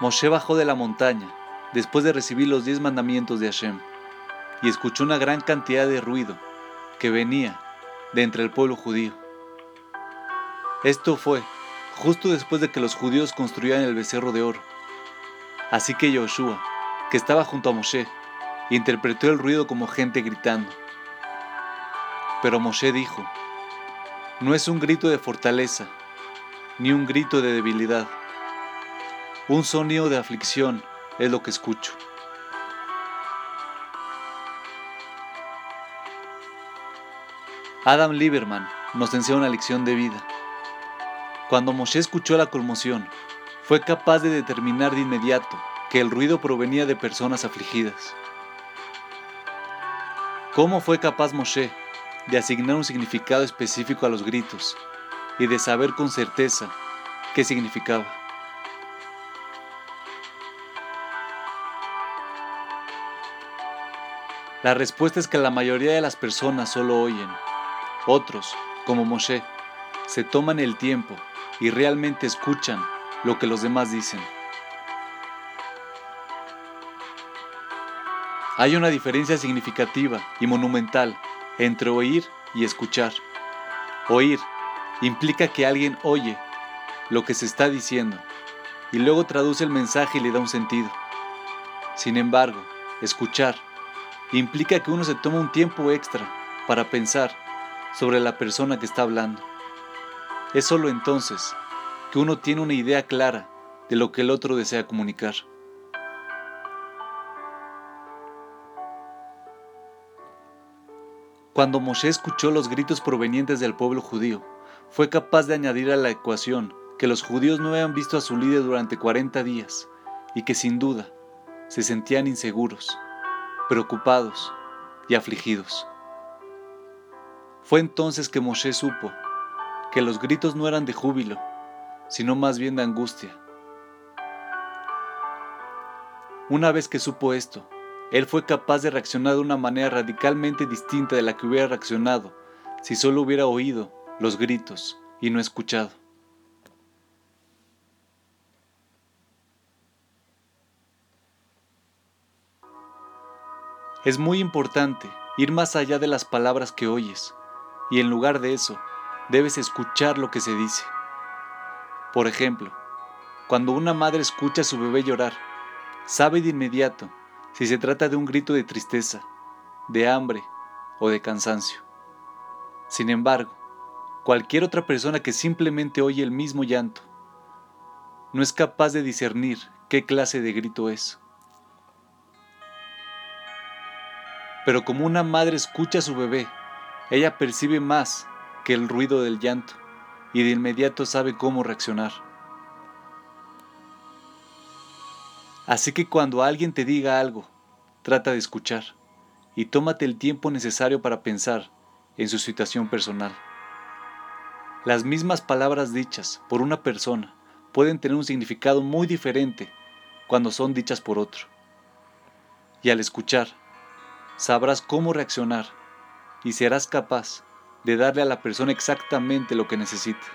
Moshe bajó de la montaña después de recibir los diez mandamientos de Hashem y escuchó una gran cantidad de ruido que venía de entre el pueblo judío. Esto fue justo después de que los judíos construyeran el becerro de oro. Así que Yoshua, que estaba junto a Moshe, interpretó el ruido como gente gritando. Pero Moshe dijo, no es un grito de fortaleza, ni un grito de debilidad. Un sonido de aflicción es lo que escucho. Adam Lieberman nos enseña una lección de vida. Cuando Moshe escuchó la conmoción, fue capaz de determinar de inmediato que el ruido provenía de personas afligidas. ¿Cómo fue capaz Moshe de asignar un significado específico a los gritos y de saber con certeza qué significaba? La respuesta es que la mayoría de las personas solo oyen. Otros, como Moshe, se toman el tiempo y realmente escuchan lo que los demás dicen. Hay una diferencia significativa y monumental entre oír y escuchar. Oír implica que alguien oye lo que se está diciendo y luego traduce el mensaje y le da un sentido. Sin embargo, escuchar implica que uno se toma un tiempo extra para pensar sobre la persona que está hablando. Es solo entonces que uno tiene una idea clara de lo que el otro desea comunicar. Cuando Moshe escuchó los gritos provenientes del pueblo judío, fue capaz de añadir a la ecuación que los judíos no habían visto a su líder durante 40 días y que sin duda se sentían inseguros preocupados y afligidos. Fue entonces que Moshe supo que los gritos no eran de júbilo, sino más bien de angustia. Una vez que supo esto, él fue capaz de reaccionar de una manera radicalmente distinta de la que hubiera reaccionado si solo hubiera oído los gritos y no escuchado. Es muy importante ir más allá de las palabras que oyes y en lugar de eso debes escuchar lo que se dice. Por ejemplo, cuando una madre escucha a su bebé llorar, sabe de inmediato si se trata de un grito de tristeza, de hambre o de cansancio. Sin embargo, cualquier otra persona que simplemente oye el mismo llanto no es capaz de discernir qué clase de grito es. Pero como una madre escucha a su bebé, ella percibe más que el ruido del llanto y de inmediato sabe cómo reaccionar. Así que cuando alguien te diga algo, trata de escuchar y tómate el tiempo necesario para pensar en su situación personal. Las mismas palabras dichas por una persona pueden tener un significado muy diferente cuando son dichas por otro. Y al escuchar, sabrás cómo reaccionar y serás capaz de darle a la persona exactamente lo que necesita.